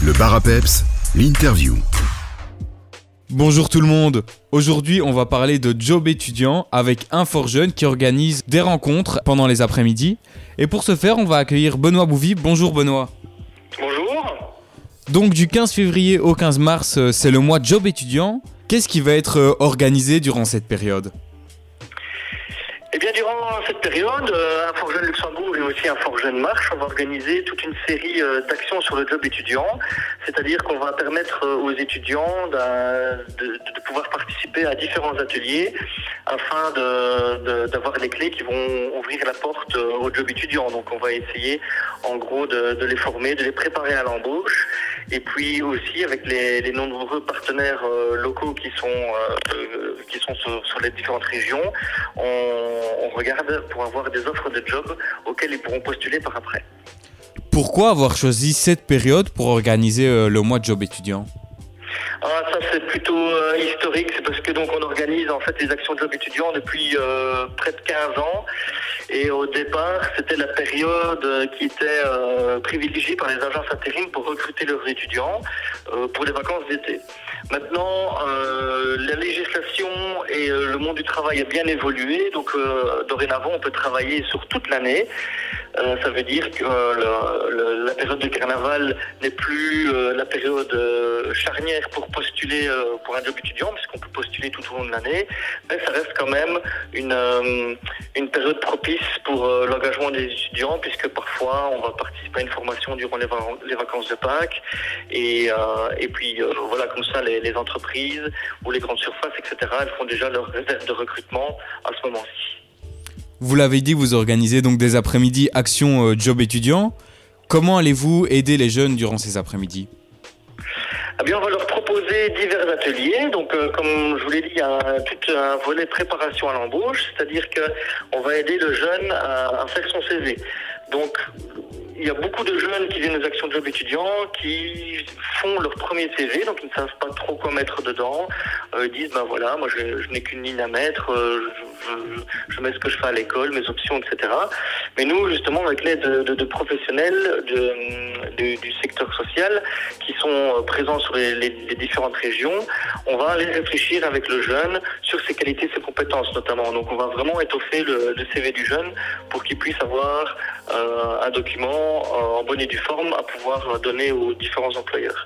Le bar à peps, l'interview. Bonjour tout le monde. Aujourd'hui, on va parler de job étudiant avec un fort jeune qui organise des rencontres pendant les après-midi. Et pour ce faire, on va accueillir Benoît Bouvy. Bonjour Benoît. Bonjour. Donc du 15 février au 15 mars, euh, c'est le mois job étudiant. Qu'est-ce qui va être euh, organisé durant cette période? Cette période, euh, un Fort Luxembourg et aussi un Fort Jeune Marche, on va organiser toute une série euh, d'actions sur le job étudiant. C'est-à-dire qu'on va permettre euh, aux étudiants de, pouvoir participer à différents ateliers afin d'avoir les clés qui vont ouvrir la porte au job étudiant. Donc, on va essayer, en gros, de les former, de les préparer à l'embauche. Et puis aussi avec les, nombreux partenaires euh, locaux qui sont euh, euh, qui sont sur, les différentes régions, on, on regarde pour avoir des offres de job auxquelles ils pourront postuler par après. Pourquoi avoir choisi cette période pour organiser le mois de job étudiant? Ah, ça c'est plutôt euh, historique, c'est parce que donc on organise en fait les actions de job étudiants depuis euh, près de 15 ans. Et au départ, c'était la période euh, qui était privilégiée par les agences intérim pour recruter leurs étudiants pour les vacances d'été. Maintenant, la législation et le monde du travail a bien évolué, donc dorénavant on peut travailler sur toute l'année. Euh, ça veut dire que euh, le- le- la période de carnaval n'est plus euh, la période euh, charnière pour postuler euh, pour un job étudiant, puisqu'on peut postuler tout au long de l'année, mais ça reste quand même une, euh, une période propice pour l'engagement des étudiants, puisque parfois on va participer à une formation durant les, va- les vacances de Pâques, et, et puis voilà, comme ça les, les entreprises ou les grandes surfaces, etc., elles font déjà leur réserve de recrutement à ce moment-ci. Vous l'avez dit, vous organisez donc des après-midi actions euh, job étudiant. Comment allez-vous aider les jeunes durant ces après-midi? Eh bien, on va leur proposer divers ateliers. Donc, euh, comme je vous l'ai dit, il y a tout un volet préparation à l'embauche, c'est-à-dire que on va aider le jeune à, à faire son CV. Donc, il y a beaucoup de jeunes qui viennent aux actions de job étudiants qui font leur premier CV, donc ils ne savent pas trop quoi mettre dedans. Euh, ils disent, ben voilà, moi je, je n'ai qu'une ligne à mettre, euh, je, je- mets ce que je fais à l'école, mes options, etc. Mais nous, justement, avec l'aide de, de- de professionnels de- du- du secteur social qui sont euh, présents sur les, les- les différentes régions, on va aller réfléchir avec le jeune sur ses qualités, ses compétences notamment. Donc on va vraiment étoffer le, le CV du jeune pour qu'il puisse avoir euh, un document euh, en bonne et due forme à pouvoir donner aux différents employeurs.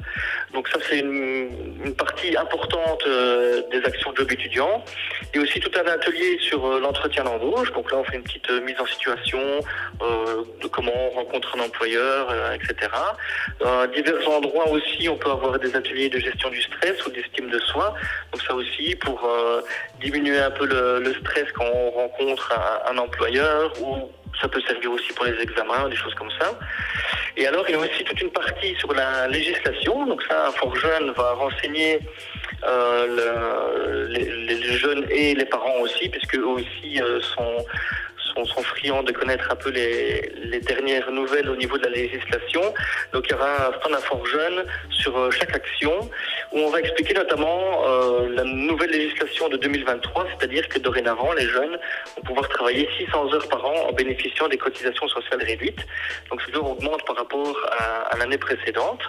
Donc ça c'est une, une partie importante euh, des actions de job étudiants. Et aussi tout un atelier sur euh, l'entretien d'embauche. Donc là on fait une petite euh, mise en situation euh, de comment on rencontre un employeur, etc. À divers endroits aussi, on peut avoir des ateliers de gestion du stress ou d'estime de soi. Donc ça aussi pour diminuer un peu le, le stress quand on rencontre un, un employeur ou ça peut servir aussi pour les examens, des choses comme ça. Et alors, il y a aussi toute une partie sur la législation. Donc ça, un fort jeune va renseigner euh, le- les, les jeunes et les parents aussi, puisque eux aussi euh, sont, sont, sont friands de connaître un peu les, dernières nouvelles au niveau de la législation. Donc il y aura un stand fort jeune sur euh, chaque action, où on va expliquer notamment euh, la nouvelle législation de 2023, c'est-à-dire que dorénavant, les jeunes vont pouvoir travailler 600 heures par an en bénéficiant des cotisations sociales réduites. Donc ce heures augmente par rapport à, l'année précédente.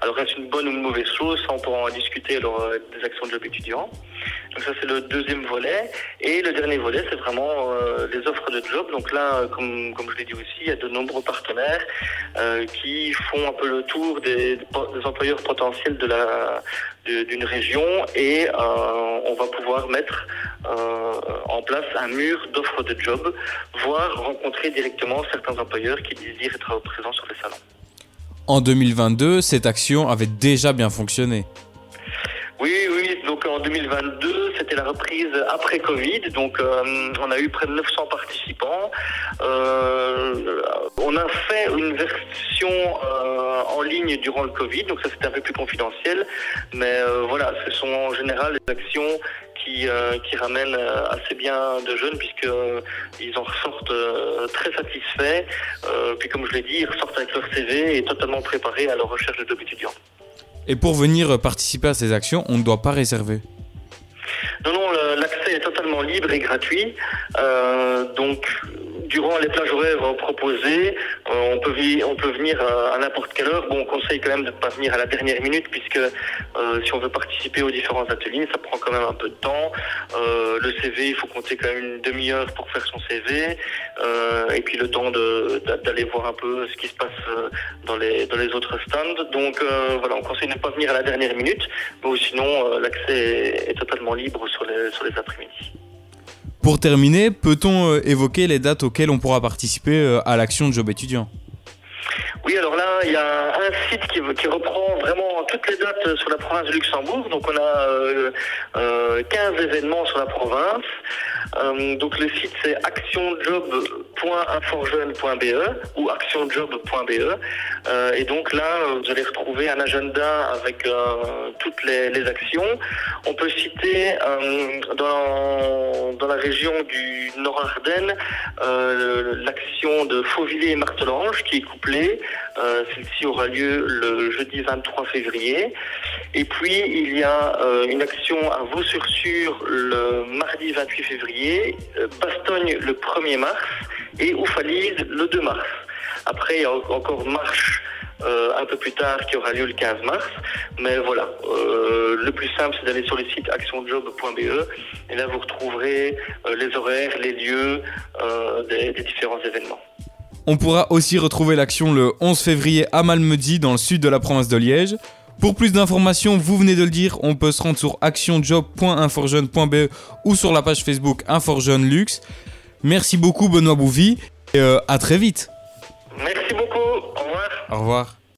Alors est-ce une bonne ou une mauvaise chose? Ça, on pourra en discuter lors euh, des actions de job étudiants. Donc ça, c'est le deuxième volet. Et le dernier volet, c'est vraiment les offres de job. Donc là, euh, comme, comme je l'ai dit aussi, il y a de nombreux partenaires euh, qui font un peu le tour des, des employeurs potentiels de la d'une région et euh, on va pouvoir mettre euh, en place un mur d'offres de job, voire rencontrer directement certains employeurs qui désirent être présents sur les salons. En 2022, cette action avait déjà bien fonctionné. Oui, oui, donc en 2022, la reprise après Covid, donc euh, on a eu près de 900 participants. Euh, on a fait une version euh, en ligne durant le Covid, donc ça c'était un peu plus confidentiel, mais voilà, ce sont en général des actions qui, qui ramènent assez bien de jeunes puisque euh, ils en ressortent très satisfaits. Puis comme je l'ai dit, ils ressortent avec leur CV et totalement préparés à leur recherche de job étudiant. Et pour venir participer à ces actions, on ne doit pas réserver. Non, non, l'accès est totalement libre et gratuit. Euh, donc, durant les plages horaires proposées, on peut, on peut venir à, n'importe quelle heure. Bon, on conseille quand même de ne pas venir à la dernière minute puisque si on veut participer aux différents ateliers, ça prend quand même un peu de temps. le CV, il faut compter quand même une demi-heure pour faire son CV. et puis le temps d'aller voir un peu ce qui se passe dans les, dans les autres stands. Donc voilà, on conseille de ne pas venir à la dernière minute, mais sinon l'accès est, totalement libre sur les, sur les après-midi. Pour terminer, peut-on euh, évoquer les dates auxquelles on pourra participer euh, à l'action Job étudiant? Oui, alors là, il y a un site qui, reprend vraiment toutes les dates sur la province de Luxembourg. Donc on a euh, 15 euh, événements sur la province. Donc le site c'est actionjob.inforjeune.be ou actionjob.be. Euh, et donc là, vous allez retrouver un agenda avec toutes les, actions. On peut citer dans, dans la région du Nord-Ardennes l'action de Fauvillers et Martelange qui est couplée. Euh, celle-ci aura lieu le jeudi 23 février. Et puis, il y a euh, une action à Vaux-sur-Sur le mardi 28 février, euh, Bastogne le 1er mars et Oufalise le 2 mars. Après, il y a encore marche un peu plus tard qui aura lieu le 15 mars. Mais voilà, le plus simple, c'est d'aller sur le site actionjob.be et là, vous retrouverez les horaires, les lieux des différents événements. On pourra aussi retrouver l'action le 11 février à Malmedy dans le sud de la province de Liège. Pour plus d'informations, vous venez de le dire, on peut se rendre sur actionjob.inforjeune.be ou sur la page Facebook Inforjeune Luxe. Merci beaucoup Benoît Bouvy et euh, à très vite. Merci beaucoup, au revoir. Au revoir.